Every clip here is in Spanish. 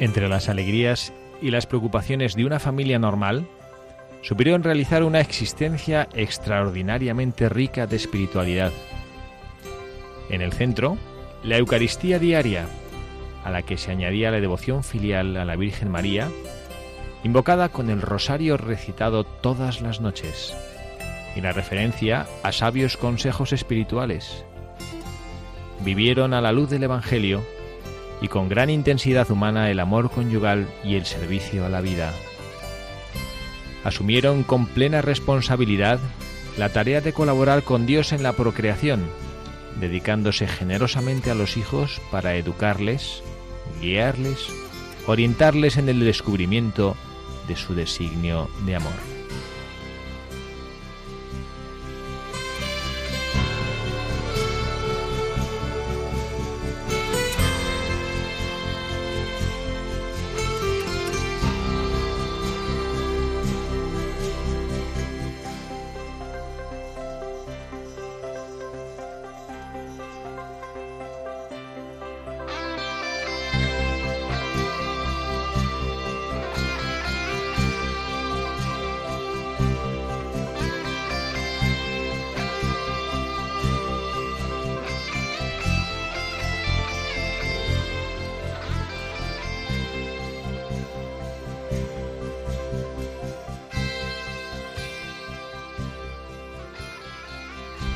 Entre las alegrías y las preocupaciones de una familia normal, supieron realizar una existencia extraordinariamente rica de espiritualidad. En el centro, la Eucaristía diaria, a la que se añadía la devoción filial a la Virgen María, invocada con el rosario recitado todas las noches, y la referencia a sabios consejos espirituales. Vivieron a la luz del Evangelio y con gran intensidad humana el amor conyugal y el servicio a la vida. Asumieron con plena responsabilidad la tarea de colaborar con Dios en la procreación, dedicándose generosamente a los hijos para educarles, guiarles, orientarles en el descubrimiento de su designio de amor.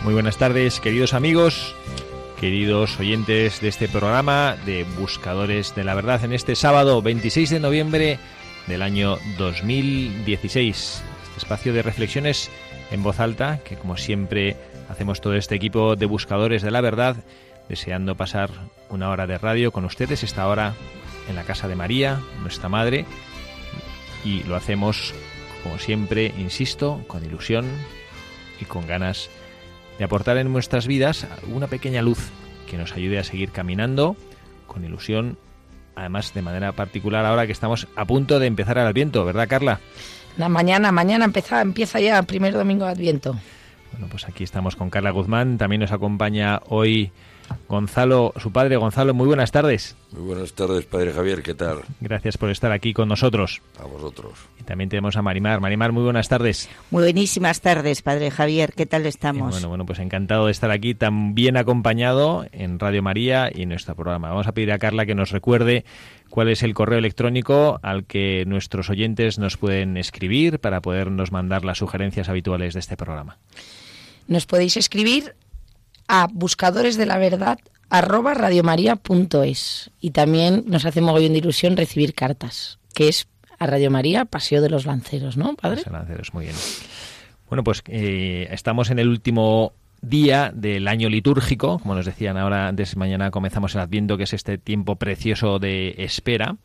Muy buenas tardes, queridos amigos, queridos oyentes de este programa de Buscadores de la Verdad en este sábado 26 de noviembre del año 2016. Este espacio de reflexiones en voz alta que como siempre hacemos todo este equipo de Buscadores de la Verdad deseando pasar una hora de radio con ustedes esta hora en la casa de María, nuestra madre, y lo hacemos como siempre, insisto, con ilusión y con ganas de aportar en nuestras vidas una pequeña luz que nos ayude a seguir caminando con ilusión, además de manera particular ahora que estamos a punto de empezar el Adviento, ¿verdad Carla? La mañana, mañana empieza, empieza ya el primer domingo de Adviento. Bueno, pues aquí estamos con Carla Guzmán, también nos acompaña hoy Gonzalo, su padre Gonzalo, muy buenas tardes. Muy buenas tardes, padre Javier, ¿qué tal? Gracias por estar aquí con nosotros. A vosotros. Y también tenemos a Marimar. Marimar, muy buenas tardes. Muy buenísimas tardes, padre Javier, ¿qué tal estamos? Eh, bueno, bueno, pues encantado de estar aquí tan bien acompañado en Radio María y en nuestro programa. Vamos a pedir a Carla que nos recuerde cuál es el correo electrónico al que nuestros oyentes nos pueden escribir para podernos mandar las sugerencias habituales de este programa. Nos podéis escribir a buscadores de la verdad arroba radiomaria.es y también nos hace mogollón de ilusión recibir cartas, que es a Radio María, Paseo de los Lanceros, ¿no, padre? Paseo de Lanceros, muy bien. Bueno, pues eh, estamos en el último día del año litúrgico, como nos decían ahora, antes mañana comenzamos el Adviento, que es este tiempo precioso de espera,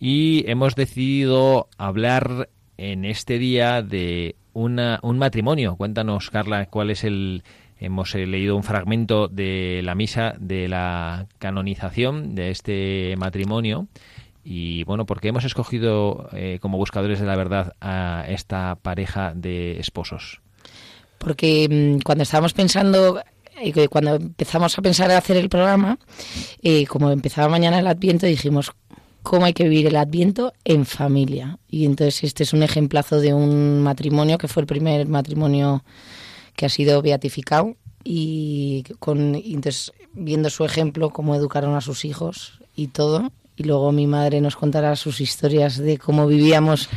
y hemos decidido hablar en este día de una, un matrimonio. Cuéntanos, Carla, cuál es el, Hemos eh, leído un fragmento de la misa de la canonización de este matrimonio. Y bueno, porque hemos escogido eh, como buscadores de la verdad a esta pareja de esposos? Porque mm, cuando estábamos pensando, eh, cuando empezamos a pensar en hacer el programa, eh, como empezaba mañana el Adviento, dijimos, cómo hay que vivir el Adviento en familia. Y entonces este es un ejemplazo de un matrimonio que fue el primer matrimonio que ha sido beatificado y con entonces viendo su ejemplo cómo educaron a sus hijos y todo y luego mi madre nos contará sus historias de cómo vivíamos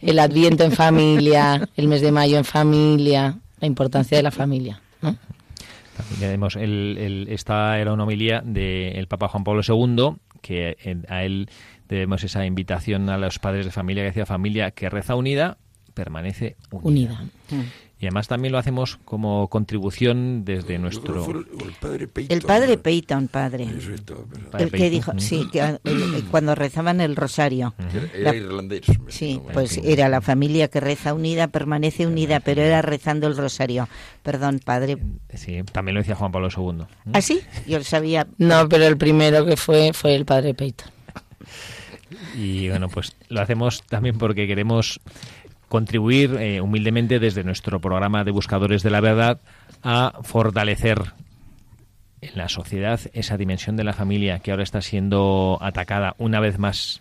el Adviento en familia, el mes de mayo en familia, la importancia de la familia. ¿no? También tenemos el, el- esta era una homilía del Papa Juan Pablo II, que eh, a él debemos esa invitación a los padres de familia que decía familia que reza unida, permanece unida. Unida. Y además también lo hacemos como contribución desde nuestro... el, el padre Peyton. El padre. Peyton, padre. Eso es todo, pero- Padre El que Peyton. dijo, Mm. sí, que, cuando rezaban el rosario. Era, La- era irlandés. me Sí, pues era la familia que reza unida, permanece unida, pero era rezando el rosario. Perdón, padre. Sí, también lo decía Juan Pablo II. ¿Ah, sí? Yo lo sabía. No, pero el primero que fue fue el padre Peyton. Y bueno, pues lo hacemos también porque queremos contribuir eh, humildemente desde nuestro programa de Buscadores de la Verdad a fortalecer en la sociedad esa dimensión de la familia que ahora está siendo atacada una vez más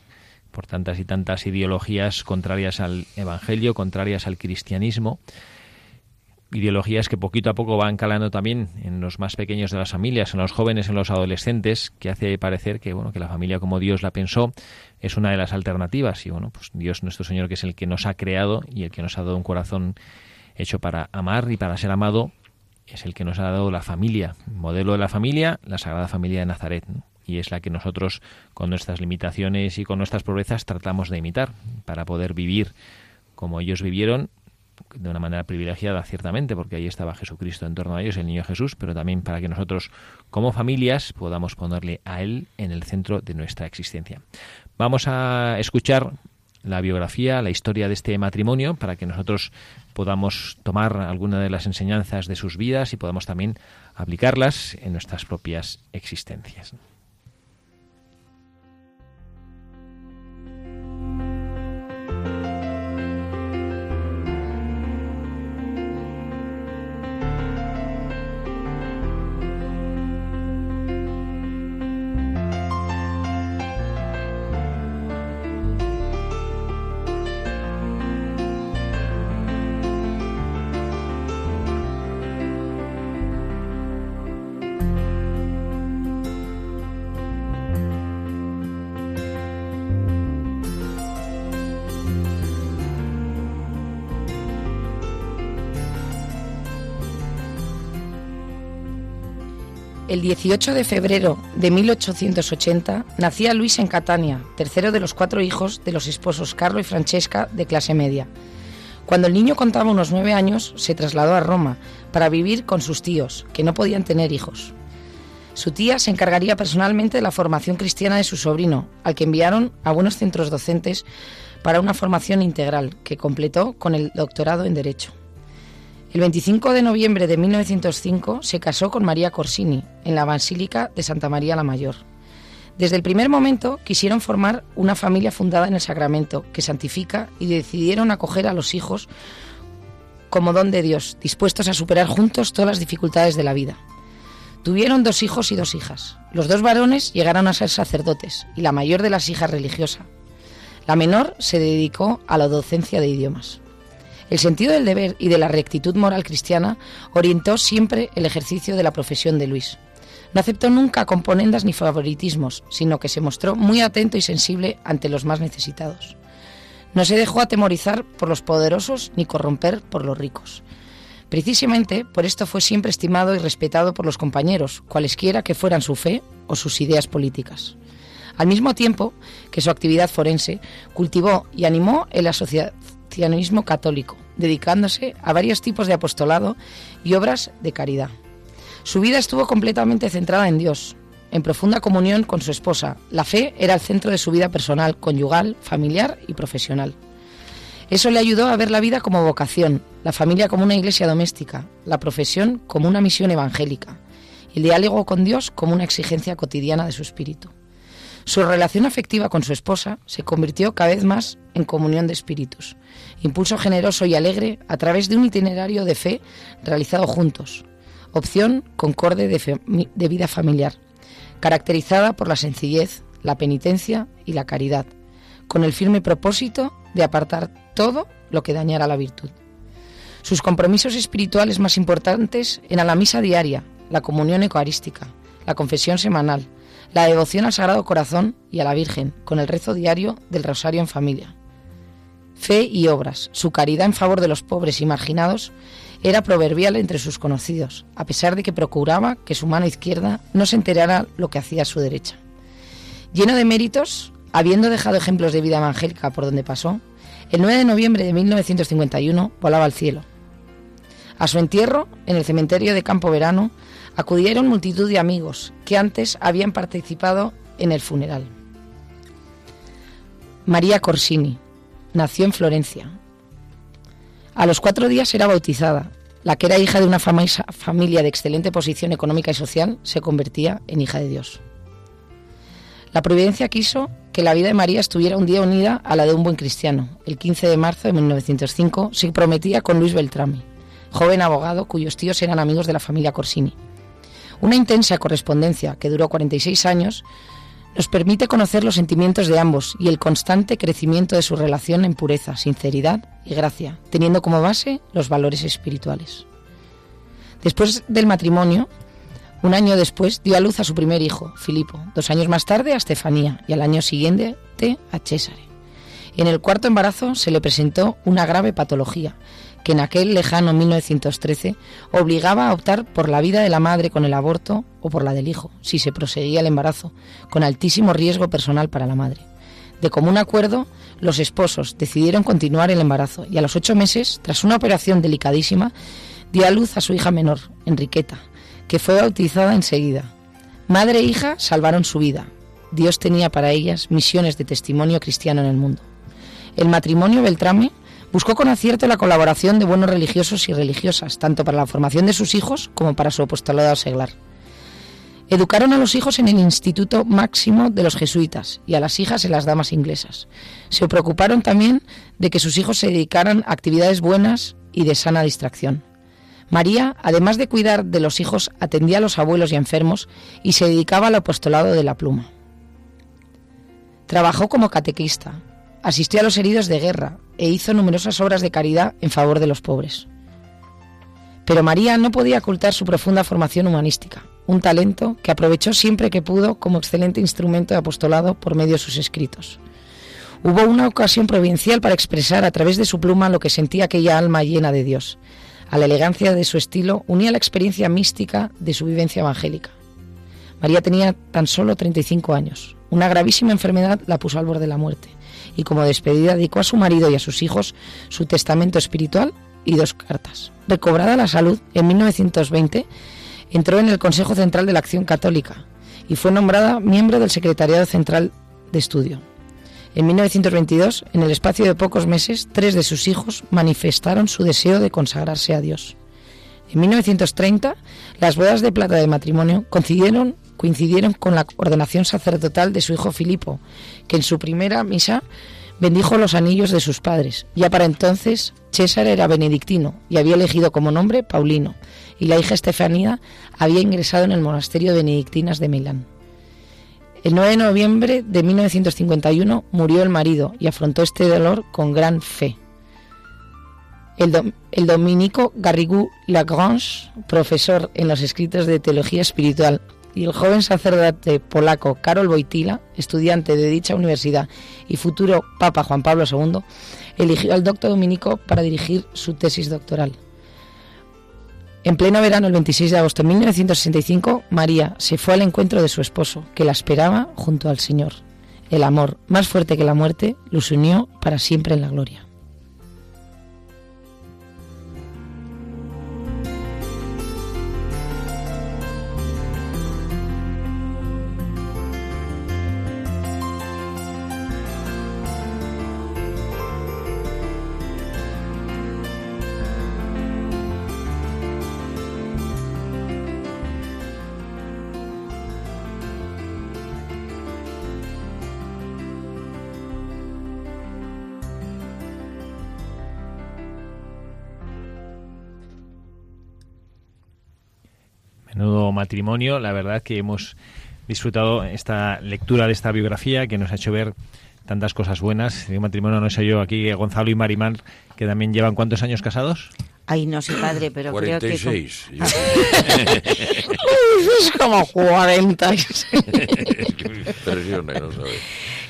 por tantas y tantas ideologías contrarias al Evangelio, contrarias al cristianismo ideologías que poquito a poco van calando también en los más pequeños de las familias, en los jóvenes, en los adolescentes, que hace parecer que bueno que la familia como Dios la pensó es una de las alternativas y bueno pues Dios nuestro Señor que es el que nos ha creado y el que nos ha dado un corazón hecho para amar y para ser amado es el que nos ha dado la familia, modelo de la familia, la Sagrada Familia de Nazaret. ¿no? Y es la que nosotros, con nuestras limitaciones y con nuestras pobrezas, tratamos de imitar para poder vivir como ellos vivieron de una manera privilegiada, ciertamente, porque ahí estaba Jesucristo en torno a ellos, el niño Jesús, pero también para que nosotros, como familias, podamos ponerle a Él en el centro de nuestra existencia. Vamos a escuchar la biografía, la historia de este matrimonio, para que nosotros podamos tomar alguna de las enseñanzas de sus vidas y podamos también aplicarlas en nuestras propias existencias. 18 de febrero de 1880 nacía Luis en Catania, tercero de los cuatro hijos de los esposos Carlo y Francesca de clase media. Cuando el niño contaba unos nueve años, se trasladó a Roma para vivir con sus tíos, que no podían tener hijos. Su tía se encargaría personalmente de la formación cristiana de su sobrino, al que enviaron a buenos centros docentes para una formación integral, que completó con el doctorado en Derecho. El 25 de noviembre de 1905 se casó con María Corsini en la Basílica de Santa María la Mayor. Desde el primer momento quisieron formar una familia fundada en el sacramento que santifica y decidieron acoger a los hijos como don de Dios, dispuestos a superar juntos todas las dificultades de la vida. Tuvieron dos hijos y dos hijas. Los dos varones llegaron a ser sacerdotes y la mayor de las hijas religiosa. La menor se dedicó a la docencia de idiomas. El sentido del deber y de la rectitud moral cristiana orientó siempre el ejercicio de la profesión de Luis. No aceptó nunca componendas ni favoritismos, sino que se mostró muy atento y sensible ante los más necesitados. No se dejó atemorizar por los poderosos ni corromper por los ricos. Precisamente por esto fue siempre estimado y respetado por los compañeros, cualesquiera que fueran su fe o sus ideas políticas. Al mismo tiempo que su actividad forense, cultivó y animó el asociacionismo católico, dedicándose a varios tipos de apostolado y obras de caridad. Su vida estuvo completamente centrada en Dios, en profunda comunión con su esposa. La fe era el centro de su vida personal, conyugal, familiar y profesional. Eso le ayudó a ver la vida como vocación, la familia como una iglesia doméstica, la profesión como una misión evangélica, el diálogo con Dios como una exigencia cotidiana de su espíritu. Su relación afectiva con su esposa se convirtió cada vez más en comunión de espíritus, impulso generoso y alegre a través de un itinerario de fe realizado juntos, opción concorde de, vida familiar, caracterizada por la sencillez, la penitencia y la caridad, con el firme propósito de apartar todo lo que dañara la virtud. Sus compromisos espirituales más importantes eran la misa diaria, la comunión eucarística, la confesión semanal, la devoción al Sagrado Corazón y a la Virgen, con el rezo diario del Rosario en familia. Fe y obras, su caridad en favor de los pobres y marginados era proverbial entre sus conocidos, a pesar de que procuraba que su mano izquierda no se enterara lo que hacía su derecha. Lleno de méritos, habiendo dejado ejemplos de vida evangélica por donde pasó, el 9 de noviembre de 1951 volaba al cielo. A su entierro, en el cementerio de Campo Verano, acudieron multitud de amigos que antes habían participado en el funeral. María Corsini nació en Florencia. A los cuatro días era bautizada. La que era hija de una familia de excelente posición económica y social se convertía en hija de Dios. La providencia quiso que la vida de María estuviera un día unida a la de un buen cristiano. El 15 de marzo de 1905 se prometía con Luis Beltrame, joven abogado cuyos tíos eran amigos de la familia Corsini. Una intensa correspondencia que duró 46 años nos permite conocer los sentimientos de ambos y el constante crecimiento de su relación en pureza, sinceridad y gracia, teniendo como base los valores espirituales. Después del matrimonio, un año después dio a luz a su primer hijo, Filipo, dos años más tarde a Estefanía y al año siguiente a Césare. En el cuarto embarazo se le presentó una grave patología que en aquel lejano 1913 obligaba a optar por la vida de la madre con el aborto o por la del hijo, si se proseguía el embarazo, con altísimo riesgo personal para la madre. De común acuerdo, los esposos decidieron continuar el embarazo y a los ocho meses, tras una operación delicadísima, dio a luz a su hija menor, Enriqueta, que fue bautizada enseguida. Madre e hija salvaron su vida. Dios tenía para ellas misiones de testimonio cristiano en el mundo. El matrimonio Beltrame Buscó con acierto la colaboración de buenos religiosos y religiosas, tanto para la formación de sus hijos como para su apostolado seglar. Educaron a los hijos en el Instituto Máximo de los Jesuitas y a las hijas en las damas inglesas. Se preocuparon también de que sus hijos se dedicaran a actividades buenas y de sana distracción. María, además de cuidar de los hijos, atendía a los abuelos y enfermos y se dedicaba al apostolado de la pluma. Trabajó como catequista, asistió a los heridos de guerra e hizo numerosas obras de caridad en favor de los pobres. Pero María no podía ocultar su profunda formación humanística, un talento que aprovechó siempre que pudo como excelente instrumento de apostolado por medio de sus escritos. Hubo una ocasión provincial para expresar a través de su pluma lo que sentía aquella alma llena de Dios. A la elegancia de su estilo unía la experiencia mística de su vivencia evangélica. María tenía tan solo 35 años. Una gravísima enfermedad la puso al borde de la muerte y como despedida dedicó a su marido y a sus hijos su testamento espiritual y dos cartas. Recobrada la salud, en 1920 entró en el Consejo Central de la Acción Católica y fue nombrada miembro del Secretariado Central de Estudio. En 1922, en el espacio de pocos meses, tres de sus hijos manifestaron su deseo de consagrarse a Dios. En 1930, las bodas de plata de matrimonio coincidieron con la ordenación sacerdotal de su hijo Filipo, que en su primera misa bendijo los anillos de sus padres. Ya para entonces César era benedictino y había elegido como nombre Paulino, y la hija Estefanía había ingresado en el monasterio de benedictinas de Milán. El 9 de noviembre de 1951 murió el marido y afrontó este dolor con gran fe. El, el dominico Garrigou Lagrange, profesor en los escritos de teología espiritual y el joven sacerdote polaco Karol Wojtyla, estudiante de dicha universidad y futuro Papa Juan Pablo II, eligió al doctor dominico para dirigir su tesis doctoral. En pleno verano, el 26 de agosto de 1965, María se fue al encuentro de su esposo, que la esperaba junto al Señor. El amor, más fuerte que la muerte, los unió para siempre en la gloria. Matrimonio, la verdad que hemos disfrutado esta lectura de esta biografía que nos ha hecho ver tantas cosas buenas. De un matrimonio, no sé yo, aquí Gonzalo y Marimar, que también llevan cuántos años casados? Ay, no sé, padre, pero creo que... 46. Yo- Es como 40. Impresiona, no sabes.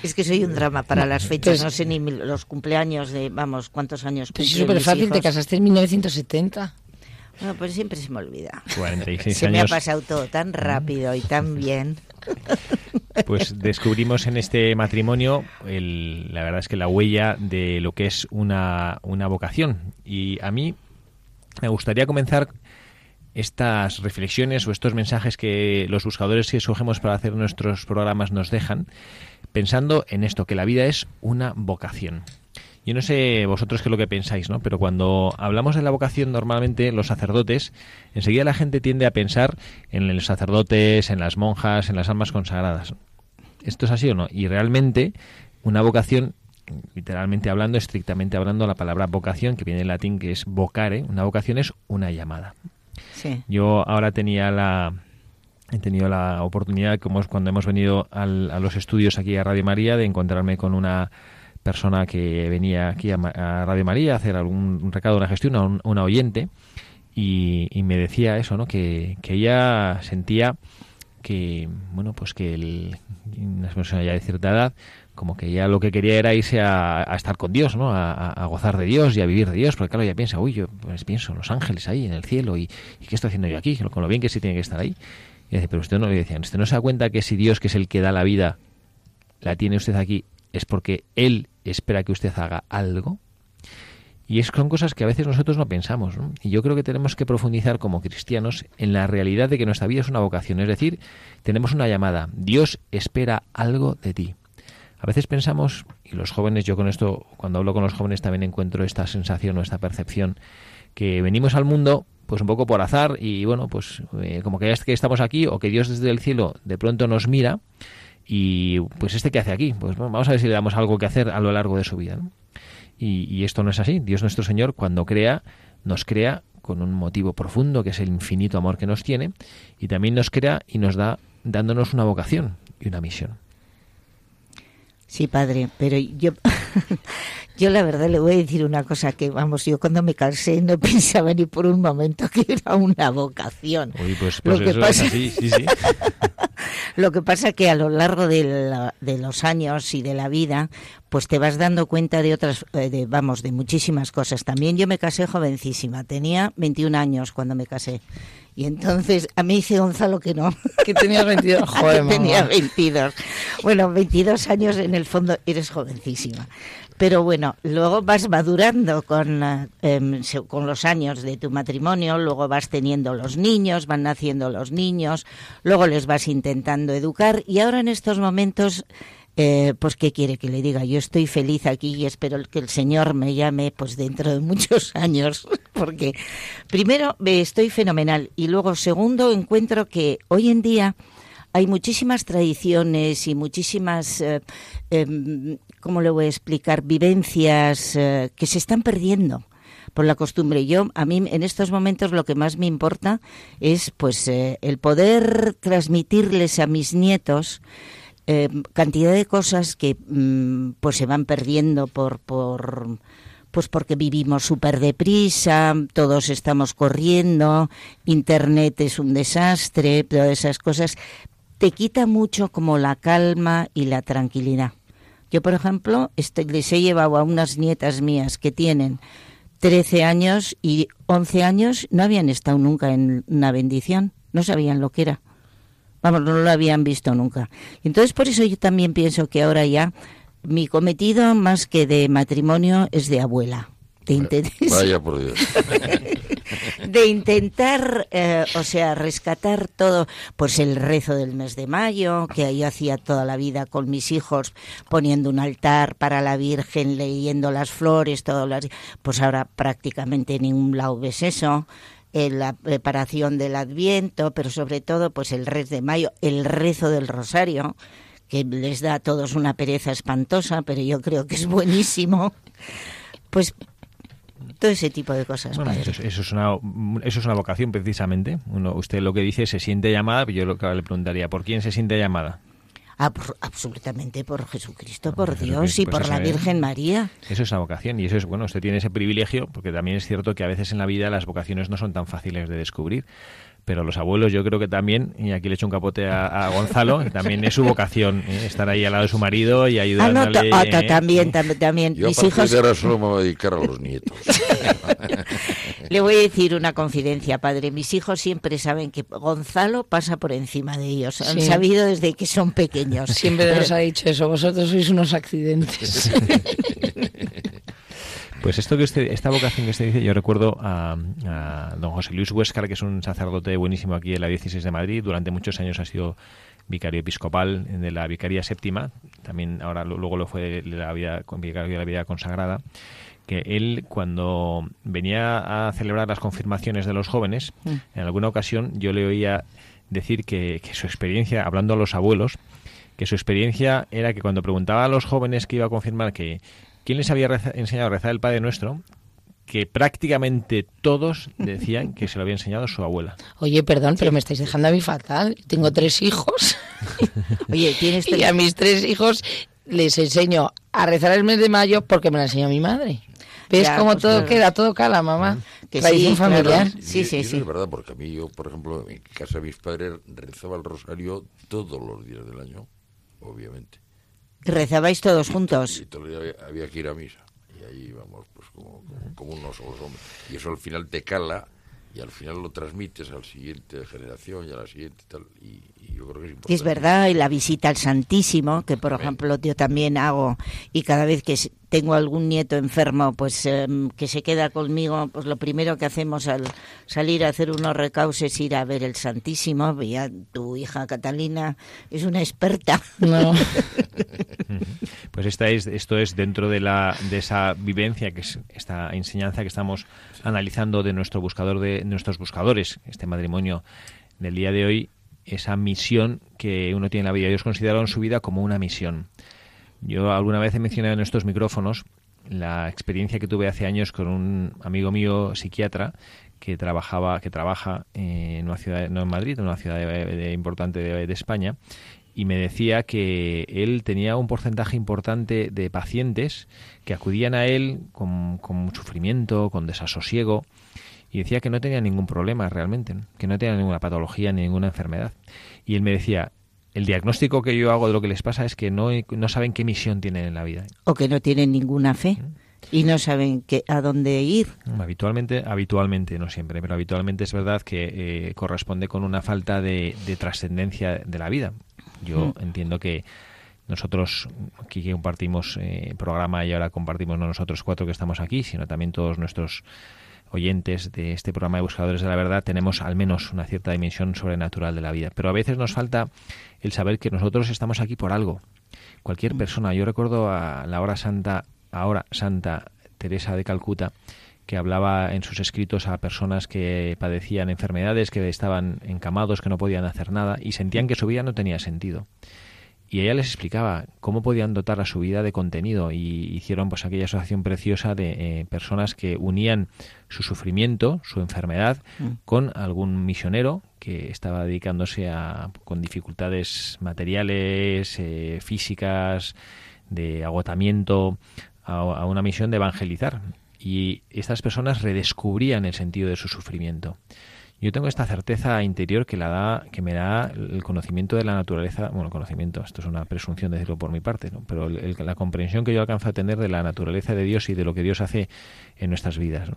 Es que soy un drama para las fechas, Pues- no sé ni mi- los cumpleaños de, vamos, cuántos años Pues es súper mis fácil, te casaste en 1970. Bueno, pues siempre se me olvida. 46 Se me ha pasado todo tan rápido y tan bien. Pues descubrimos en este matrimonio el- la verdad es que la huella de lo que es una, una vocación. Y a mí me gustaría comenzar estas reflexiones o estos mensajes que los buscadores que escogemos para hacer nuestros programas nos dejan, pensando en esto, que la vida es una vocación. Yo no sé vosotros qué es lo que pensáis, ¿no? Pero cuando hablamos de la vocación, normalmente los sacerdotes, enseguida la gente tiende a pensar en los sacerdotes, en las monjas, en las almas consagradas. ¿Esto es así o no? Y realmente una vocación, literalmente hablando, estrictamente hablando, la palabra vocación, que viene en latín, que es vocare, una vocación es una llamada. Sí. Yo ahora tenía la he tenido la oportunidad, como es cuando hemos venido al- a los estudios aquí a Radio María, de encontrarme con una persona que venía aquí a, a Radio María a hacer algún un recado, una gestión, a un- una oyente, y, me decía eso, ¿no? Que, que ella sentía que, bueno, pues que el, una persona ya de cierta edad, como que ya lo que quería era irse a, estar con Dios, ¿no? A, gozar de Dios y a vivir de Dios, porque claro, ella piensa, uy, yo pues pienso en los ángeles ahí, en el cielo, y, y ¿qué estoy haciendo yo aquí? Con lo bien que sí tiene que estar ahí. Y dice, pero usted no le decían, ¿usted no se da cuenta que si Dios, que es el que da la vida, la tiene usted aquí, es porque Él espera que usted haga algo? Y es, son cosas que a veces nosotros no pensamos. Y yo creo que tenemos que profundizar como cristianos en la realidad de que nuestra vida es una vocación. Es decir, tenemos una llamada. Dios espera algo de ti. A veces pensamos, y los jóvenes, yo con esto, cuando hablo con los jóvenes también encuentro esta sensación o esta percepción, que venimos al mundo pues un poco por azar y bueno, pues eh, como que ya estamos aquí o que Dios desde el cielo de pronto nos mira y pues este que hace aquí, pues vamos a ver si le damos algo que hacer a lo largo de su vida. Y, y esto no es así. Dios nuestro Señor cuando crea, nos crea con un motivo profundo que es el infinito amor que nos tiene y también nos crea y nos da dándonos una vocación y una misión. Sí, padre, pero yo, yo la verdad le voy a decir una cosa que, vamos, yo cuando me casé no pensaba ni por un momento que era una vocación. Uy, pues, Lo pues que eso pasa- es así, sí, sí. Lo que pasa que a lo largo de, la- de los años y de la vida, pues te vas dando cuenta de otras, eh, de, vamos, de muchísimas cosas. También yo me casé jovencísima, tenía 21 años cuando me casé. Y entonces a mí dice Gonzalo que no. Que tenías 22. Joder, que tenía mamá. 22. Bueno, 22 años en el fondo eres jovencísima. Pero bueno, luego vas madurando con, eh, em, con los años de tu matrimonio, luego vas teniendo los niños, van naciendo los niños, luego les vas intentando educar. Y ahora en estos momentos, eh, pues qué quiere que le diga, yo estoy feliz aquí y espero que el Señor me llame pues dentro de muchos años, porque primero estoy fenomenal. Y luego segundo encuentro que hoy en día hay muchísimas tradiciones y muchísimas, eh, em, ¿cómo le voy a explicar? Vivencias eh, que se están perdiendo por la costumbre. Yo, a mí, en estos momentos lo que más me importa es, pues, eh, el poder transmitirles a mis nietos eh, cantidad de cosas que, mm, pues, se van perdiendo por, por pues porque vivimos súper deprisa, todos estamos corriendo, Internet es un desastre, todas esas cosas, te quita mucho como la calma y la tranquilidad. Yo, por ejemplo, estoy- les he llevado a unas nietas mías que tienen 13 años y 11 años, no habían estado nunca en una bendición, no sabían lo que era. Vamos, no lo habían visto nunca. Entonces, por eso yo también pienso que ahora ya mi cometido, más que de matrimonio, es de abuela. De, inten- Vaya por Dios. de intentar, eh, o sea, rescatar todo, pues el rezo del mes de mayo, que yo hacía toda la vida con mis hijos, poniendo un altar para la Virgen, leyendo las flores, todo las, pues ahora prácticamente en ningún lado ves eso la preparación del Adviento, pero sobre todo pues el rezo de mayo, el rezo del Rosario, que les da a todos una pereza espantosa, pero yo creo que es buenísimo. Pues todo ese tipo de cosas. Bueno, eso, es, eso es una, eso es una vocación precisamente. Uno, usted lo que dice se siente llamada, pero yo lo que le preguntaría, ¿por quién se siente llamada? Ah, absolutamente por Jesucristo, por Dios y pues por la ¿eh? Virgen María. Eso es la vocación y eso es, bueno, usted tiene ese privilegio porque también es cierto que a veces en la vida las vocaciones no son tan fáciles de descubrir. Pero los abuelos yo creo que también, y aquí le echo un capote a, a Gonzalo, también es su vocación, ¿eh? estar ahí al lado de su marido y Ah, no, ayudándole. ta- ah, ta- ¿eh? también, también, también. Yo a Mis partir hijos, de ahora solo me voy a dedicar a los nietos. le voy a decir una confidencia, padre. Mis hijos siempre saben que Gonzalo pasa por encima de ellos. Han Sí. sabido desde que son pequeños. Siempre nos ha dicho eso, vosotros sois unos accidentes. Pues esto que usted, esta vocación que usted dice, yo recuerdo a, a don José Luis Huéscar, que es un sacerdote buenísimo aquí en la diócesis de Madrid. Durante muchos años ha sido vicario episcopal de la Vicaría Séptima. También ahora luego lo fue de la vida, con vicario de la vida consagrada. Que él, cuando venía a celebrar las confirmaciones de los jóvenes, en alguna ocasión yo le oía decir que, que su experiencia, hablando a los abuelos, que su experiencia era que cuando preguntaba a los jóvenes que iba a confirmar que quién les había reza- enseñado a rezar el Padre Nuestro, que prácticamente todos decían que se lo había enseñado su abuela. Oye, perdón, pero me estáis dejando a mí fatal. Tengo tres hijos Oye, tienes y a mis tres hijos les enseño a rezar el mes de mayo porque me lo enseñó mi madre. ¿Ves cómo pues todo claro. queda? Todo cala, mamá. Que Tradición sí, claro. familiar. Sí, Y- sí, y sí. es verdad, porque a mí, yo, por ejemplo, en casa de mis padres rezaba el rosario todos los días del año, obviamente. Rezabais todos juntos. Y todo el día había, que ir a misa. Y ahí íbamos, pues, como, como, como unos hombres. Y eso al final te cala y al final lo transmites al siguiente generación y a la siguiente tal. Y, y yo creo que es importante. Es verdad, y la visita al Santísimo, que por ejemplo yo también hago, y cada vez que tengo algún nieto enfermo, pues em, que se queda conmigo, pues lo primero que hacemos al salir a hacer unos recausos es ir a ver el Santísimo. Ya tu hija Catalina es una experta. No. Pues esta es, esto es dentro de, la, de esa vivencia, que es esta enseñanza que estamos analizando de nuestro buscador de nuestros buscadores, este matrimonio del día de hoy, esa misión que uno tiene en la vida. Ellos consideraron su vida como una misión. Yo alguna vez he mencionado en estos micrófonos la experiencia que tuve hace años con un amigo mío psiquiatra que trabajaba que trabaja en una ciudad no en Madrid en una ciudad importante de, de España y me decía que él tenía un porcentaje importante de pacientes que acudían a él con, con sufrimiento con desasosiego y decía que no tenía ningún problema realmente, ¿no? que no tenía ninguna patología ni ninguna enfermedad. Y él me decía, el diagnóstico que yo hago de lo que les pasa es que no, no saben qué misión tienen en la vida. O que no tienen ninguna fe y no saben qué, a dónde ir. Habitualmente, habitualmente, no siempre, pero habitualmente es verdad que eh, corresponde con una falta de, de trascendencia de la vida. Yo entiendo que nosotros aquí que compartimos eh, programa y ahora compartimos no nosotros cuatro que estamos aquí, sino también todos nuestros oyentes de este programa de Buscadores de la Verdad tenemos al menos una cierta dimensión sobrenatural de la vida. Pero a veces nos falta el saber que nosotros estamos aquí por algo. Cualquier persona, yo recuerdo a la hora santa, ahora santa Teresa de Calcuta, que hablaba en sus escritos a personas que padecían enfermedades, que estaban encamados, que no podían hacer nada y sentían que su vida no tenía sentido. Y ella les explicaba cómo podían dotar a su vida de contenido y hicieron pues aquella asociación preciosa de eh, personas que unían su sufrimiento, su enfermedad, con algún misionero que estaba dedicándose a con dificultades materiales, eh, físicas, de agotamiento, a, a una misión de evangelizar. Y estas personas redescubrían el sentido de su sufrimiento. Yo tengo esta certeza interior que la da, que me da el conocimiento de la naturaleza, bueno, conocimiento, esto es una presunción decirlo por mi parte, ¿no? pero el- la comprensión que yo alcanzo a tener de la naturaleza de Dios y de lo que Dios hace en nuestras vidas.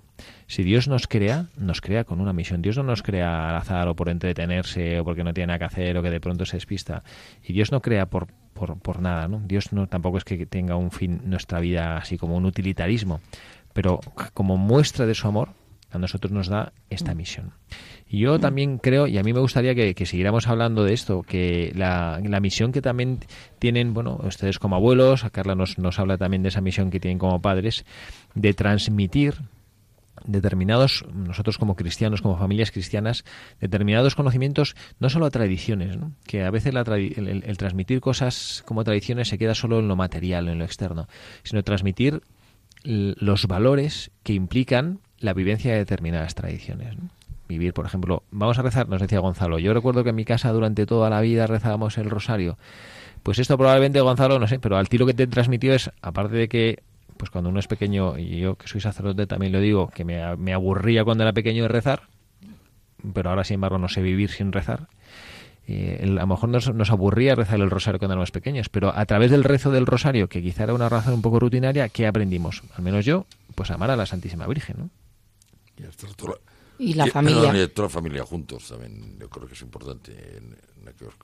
Si Dios nos crea, nos crea con una misión. Dios no nos crea al azar o por entretenerse o porque no tiene nada que hacer o que de pronto se despista. Y Dios no crea por, por, por nada, ¿no? Dios no tampoco es que tenga un fin nuestra vida así como un utilitarismo, pero como muestra de su amor, a nosotros nos da esta misión. Y yo también creo, y a mí me gustaría que, que siguiéramos hablando de esto, que la, la misión que también tienen, bueno, ustedes como abuelos, a Carla nos, nos habla también de esa misión que tienen como padres, de transmitir determinados, nosotros como cristianos, como familias cristianas, determinados conocimientos, no solo tradiciones, ¿no? que a veces la tradi- el, el- el transmitir cosas como tradiciones se queda solo en lo material, en lo externo, sino transmitir los valores que implican la vivencia de determinadas tradiciones. vivir, por ejemplo, vamos a rezar, nos decía Gonzalo, yo recuerdo que en mi casa durante toda la vida rezábamos el rosario. Pues esto probablemente, Gonzalo, no sé, pero al tiro que te transmitió es, aparte de que, pues cuando uno es pequeño, y yo que soy sacerdote también lo digo, que me, me aburría cuando era pequeño de rezar, pero ahora sin embargo no sé vivir sin rezar. Eh, a lo mejor nos, nos aburría rezar el rosario cuando éramos pequeños, pero a través del rezo del rosario, que quizá era una razón un poco rutinaria, ¿qué aprendimos? Al menos yo, pues amar a la Santísima Virgen, ¿no? Y estar toda Y la y- familia. perdón, y toda la familia juntos también. Yo creo que es importante en, en, aquellos-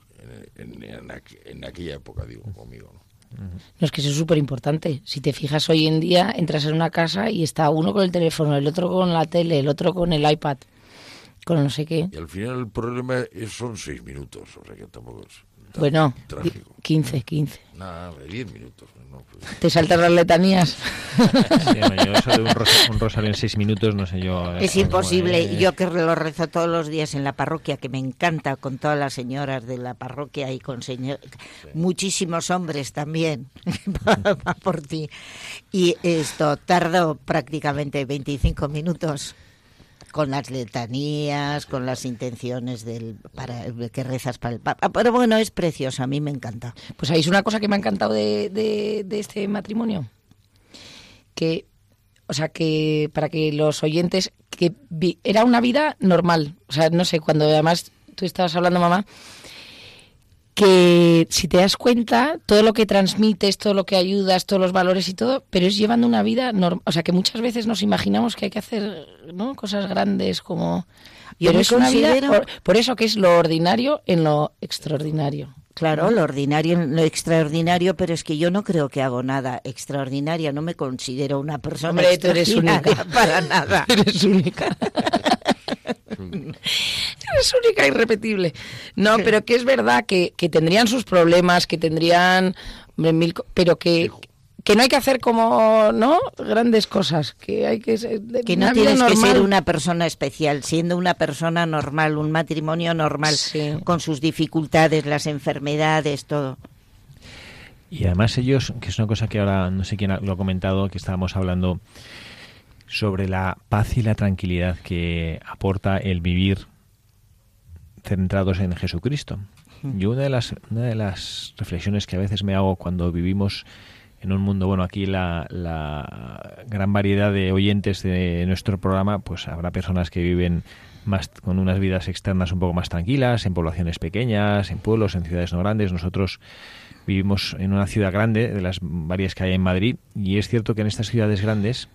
en- en- en aqu- en aquella época, digo, conmigo. ¿no? No, es que eso es súper importante. Si te fijas hoy en día, entras en una casa y está uno con el teléfono, el otro con la tele, el otro con el iPad, con no sé qué. Y al final el problema es, son seis minutos, o sea que tampoco es tan Bueno, di- trágico. 15, 15. Nada, de diez minutos. ¿No? Pues, Te saltas las letanías. Sí, bueno, yo eso de un rosario, un rosario en seis minutos, no sé yo. eh, Es imposible. eh, Yo que lo rezo todos los días en la parroquia, que me encanta con todas las señoras de la parroquia y con señor- muchísimos hombres también va por ti. Y esto tardo prácticamente 25 minutos con las letanías, con las intenciones del para que rezas para el Papa. Pero bueno, es precioso, a mí me encanta. Pues ahí es una cosa que me ha encantado de, de- de este matrimonio. Que, o sea, que para que los oyentes, que era una vida normal. O sea, no sé, cuando además tú estabas hablando, mamá, que si te das cuenta, todo lo que transmites, todo lo que ayudas, todos los valores y todo, pero es llevando una vida normal. O sea, que muchas veces nos imaginamos que hay que hacer ¿no? cosas grandes como... Yo pero una vida, considero- por, por eso que es lo ordinario en lo extraordinario. Claro, lo ordinario, lo extraordinario, pero es que yo no creo que hago nada extraordinaria, no me considero una persona Hombre, tú eres única. para nada. Eres única. Eres única, irrepetible. No, pero que es verdad que, que tendrían sus problemas, que tendrían hombre, mil, pero que, que no hay que hacer como, ¿no? Grandes cosas, que hay que ser de- Que no tienes que ser normal. una persona especial, siendo una persona normal, un matrimonio normal, Sí. con sus dificultades, las enfermedades, todo. Y además ellos, que es una cosa que ahora no sé quién ha- lo ha comentado, que estábamos hablando sobre la paz y la tranquilidad que aporta el vivir centrados en Jesucristo. Yo una de las una de las reflexiones que a veces me hago cuando vivimos en un mundo, bueno, aquí la, la gran variedad de oyentes de nuestro programa, pues habrá personas que viven más con unas vidas externas un poco más tranquilas, en poblaciones pequeñas, en pueblos, en ciudades no grandes. Nosotros vivimos en una ciudad grande, de las varias que hay en Madrid, y es cierto que en estas ciudades grandes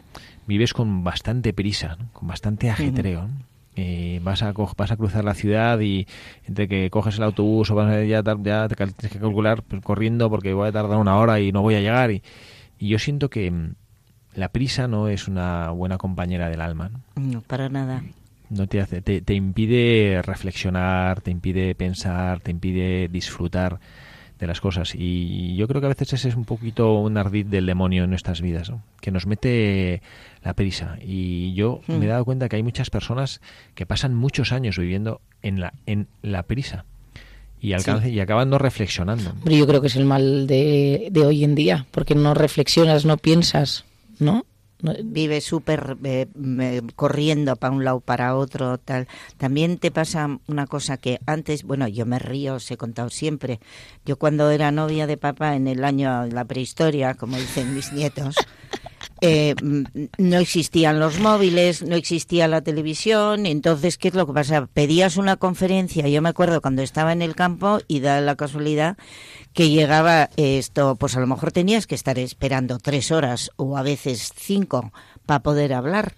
vives con bastante prisa, ¿no? con bastante ajetreo. ¿no? Eh, vas, a co- vas a cruzar la ciudad y entre que coges el autobús o vas a, ya, ya te tienes que calcular pues, corriendo porque voy a tardar una hora y no voy a llegar. Y, y yo siento que mm, la prisa no es una buena compañera del alma. ¿no? No, para nada. no te hace te, te impide reflexionar te impide pensar te impide disfrutar de las cosas. Y yo creo que a veces ese es un poquito un ardid del demonio en nuestras vidas ¿no? que nos mete la prisa. Y yo me he dado cuenta que hay muchas personas que pasan muchos años viviendo en la en la prisa y alcance, y acaban no reflexionando. Hombre, yo creo que es el mal de, de hoy en día, porque no reflexionas, no piensas, ¿no? Vive súper eh, corriendo para un lado, para otro, tal. También te pasa una cosa que antes, bueno, yo me río, os he contado siempre. Yo cuando era novia de papá en el año de la prehistoria, como dicen mis nietos, eh, mm, no existían los móviles, no existía la televisión, entonces, ¿qué es lo que pasa? Pedías una conferencia, yo me acuerdo cuando estaba en el campo y da la casualidad que llegaba esto, pues a lo mejor tenías que estar esperando tres horas o a veces cinco para poder hablar.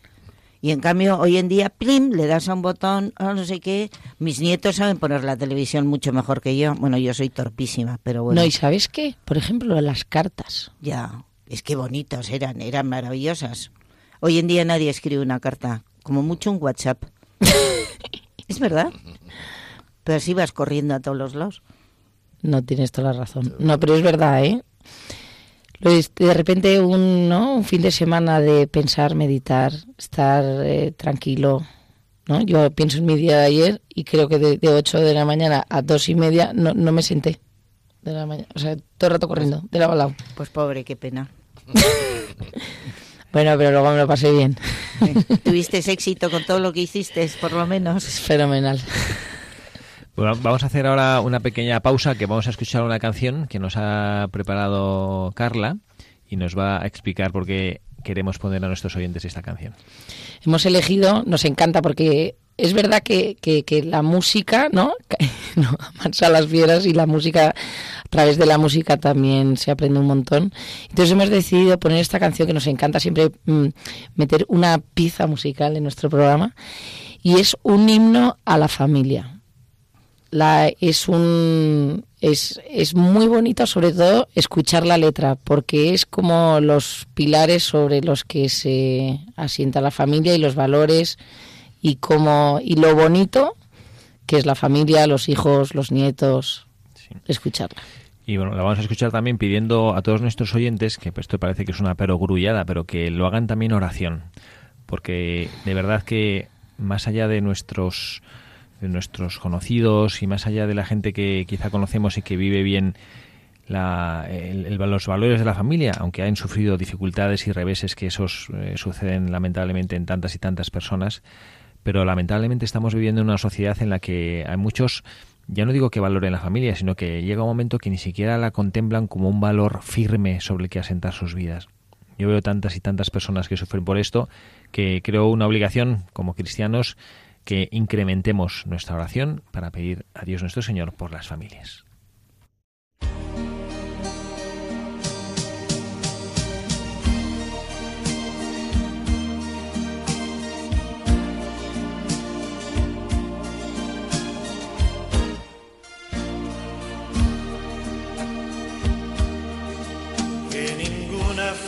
Y en cambio, hoy en día, plim, le das a un botón, a no sé qué. Mis nietos saben poner la televisión mucho mejor que yo. Bueno, yo soy torpísima, pero bueno. No, ¿y sabes qué? Por ejemplo, las cartas. Ya, es que bonitos eran, eran maravillosas. Hoy en día nadie escribe una carta, como mucho un WhatsApp. es verdad. Pero así vas corriendo a todos los lados. No tienes toda la razón. No, pero es verdad, ¿eh? De repente un, ¿no? un fin de semana de pensar, meditar, estar eh, tranquilo. ¿no? Yo pienso en mi día de ayer y creo que de, de 8 de la mañana a dos y media no, no me senté. De la mañana. O sea, todo el rato corriendo, de lado a lado. Pues pobre, qué pena. Bueno, pero luego me lo pasé bien. ¿Tuviste éxito con todo lo que hiciste, por lo menos? Es fenomenal. Bueno, vamos a hacer ahora una pequeña pausa que vamos a escuchar una canción que nos ha preparado Carla y nos va a explicar por qué queremos poner a nuestros oyentes esta canción. Hemos elegido, nos encanta porque es verdad que, que, que la música, ¿no? no amansa las fieras y la música, través de la música también se aprende un montón. Entonces hemos decidido poner esta canción que nos encanta siempre mm, meter una pieza musical en nuestro programa y es un himno a la familia. La, es un es, es muy bonito sobre todo escuchar la letra porque es como los pilares sobre los que se asienta la familia y los valores y como y lo bonito que es la familia, los hijos, los nietos, Sí. escucharla. Y bueno, la vamos a escuchar también pidiendo a todos nuestros oyentes, que pues, esto parece que es una perogrullada, pero que lo hagan también oración. Porque de verdad que más allá de nuestros de nuestros conocidos y más allá de la gente que quizá conocemos y que vive bien la, los valores de la familia, aunque han sufrido dificultades y reveses que esos eh, suceden lamentablemente en tantas y tantas personas, pero lamentablemente estamos viviendo en una sociedad en la que hay muchos, ya no digo que valoren la familia, sino que llega un momento que ni siquiera la contemplan como un valor firme sobre el que asentar sus vidas. Yo veo tantas y tantas personas que sufren por esto que creo una obligación como cristianos que incrementemos nuestra oración para pedir a Dios nuestro Señor por las familias.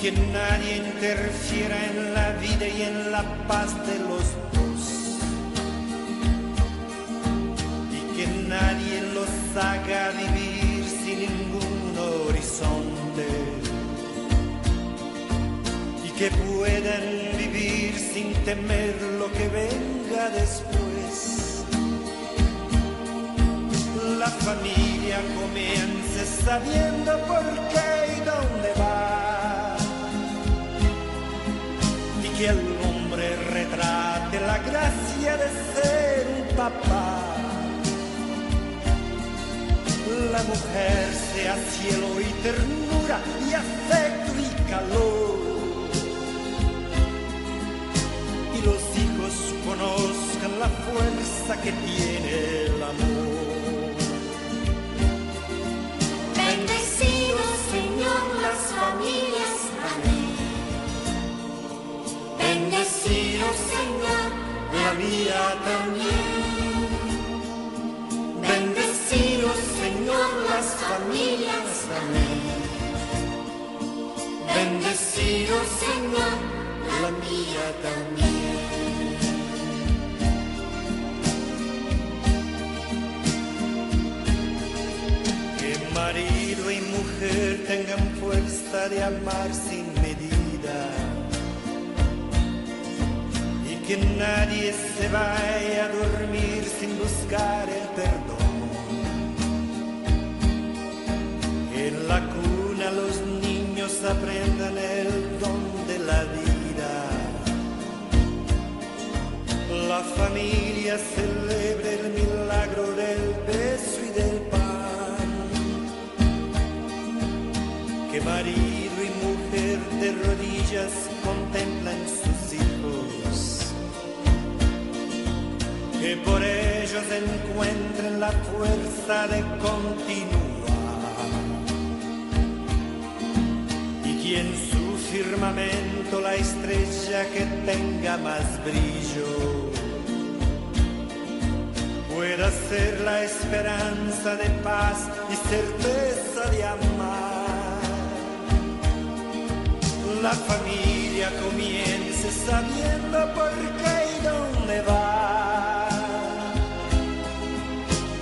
que nadie interfiera en la vida y en la paz de los dos. Y que nadie los haga vivir sin ningún horizonte. Y que puedan vivir sin temer lo que venga después. La familia comience sabiendo por qué y dónde va. La mujer sea cielo y ternura y afecto y calor. Y los hijos conozcan la fuerza que tiene el amor. Bendecido Señor las familias, amén. Bendecido Señor La mía también. Bendecido Señor las familias, Amén. bendecido Señor La mía también. Que marido y mujer tengan fuerza de amar sin medida. Y que nadie se vaya a dormir sin buscar el perdón. Aprendan el don de la vida. La familia celebre el milagro del beso y del pan. Que marido y mujer de rodillas contemplan sus hijos. Que por ellos encuentren la fuerza de continuar. Y quien su firmamento la estrella que tenga más brillo. pueda ser la esperanza de paz y certeza de amar. La familia comience sabiendo por qué y dónde va.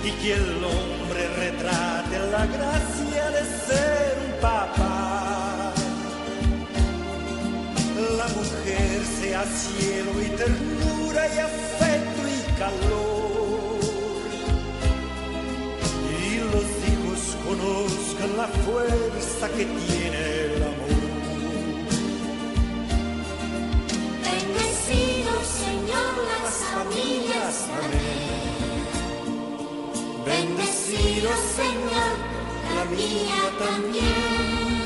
Y que el hombre retrate la gracia de ser cielo y ternura y afecto y calor. Y los hijos conozcan la fuerza que tiene el amor. Bendecido Señor las familias, amén. Bendecido Señor, la mía también.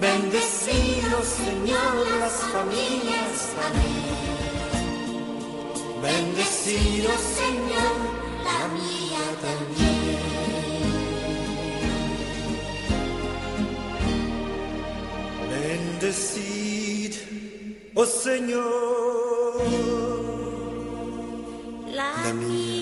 Bendecido Señor las familias, amén. Bendecido Señor, la mía también. Bendecid, oh Señor, La mía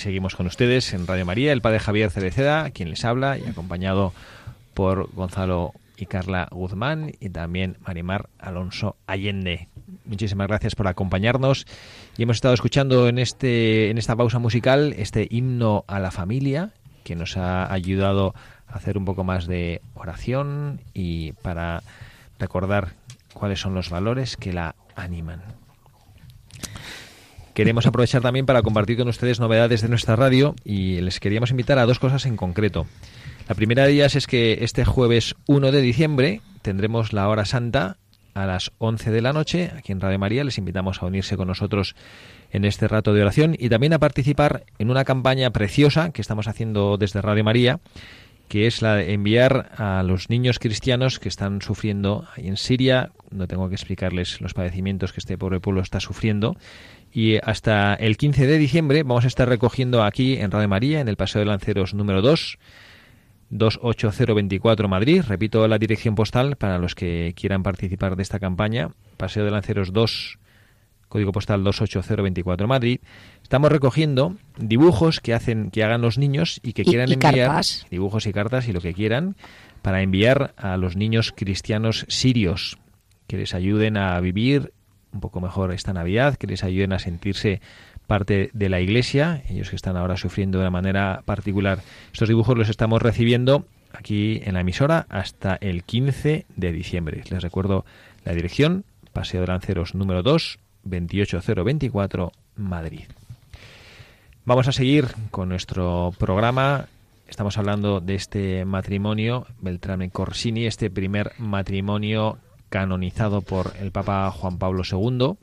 seguimos con ustedes en Radio María, el padre Javier Cereceda, quien les habla, y acompañado por Gonzalo y Carla Guzmán y también Marimar Alonso Allende. Muchísimas gracias por acompañarnos y hemos estado escuchando en este en esta pausa musical este himno a la familia que nos ha ayudado a hacer un poco más de oración y para recordar cuáles son los valores que la animan. Queremos aprovechar también para compartir con ustedes novedades de nuestra radio y les queríamos invitar a dos cosas en concreto. La primera de ellas es que este jueves 1 de diciembre tendremos la hora santa a las 11 de la noche aquí en Radio María. Les invitamos a unirse con nosotros en este rato de oración y también a participar en una campaña preciosa que estamos haciendo desde Radio María, que es la de enviar a los niños cristianos que están sufriendo ahí en Siria. No tengo que explicarles los padecimientos que este pobre pueblo está sufriendo. Y hasta el 15 de diciembre vamos a estar recogiendo aquí en Radio María, en el Paseo de Lanceros número 2, 28024 Madrid. Repito la dirección postal para los que quieran participar de esta campaña. Paseo de Lanceros 2, código postal 28024 Madrid. Estamos recogiendo dibujos que hacen que hagan los niños y que Y- quieran y enviar cartas. dibujos y cartas y lo que quieran para enviar a los niños cristianos sirios que les ayuden a vivir un poco mejor esta Navidad, que les ayuden a sentirse parte de la Iglesia, ellos que están ahora sufriendo de una manera particular. Estos dibujos los estamos recibiendo aquí en la emisora hasta el 15 de diciembre. Les recuerdo la dirección, Paseo de Lanceros número 2, 28024, Madrid. Vamos a seguir con nuestro programa. Estamos hablando de este matrimonio, Beltrame Corsini, este primer matrimonio canonizado por el Papa Juan Pablo II.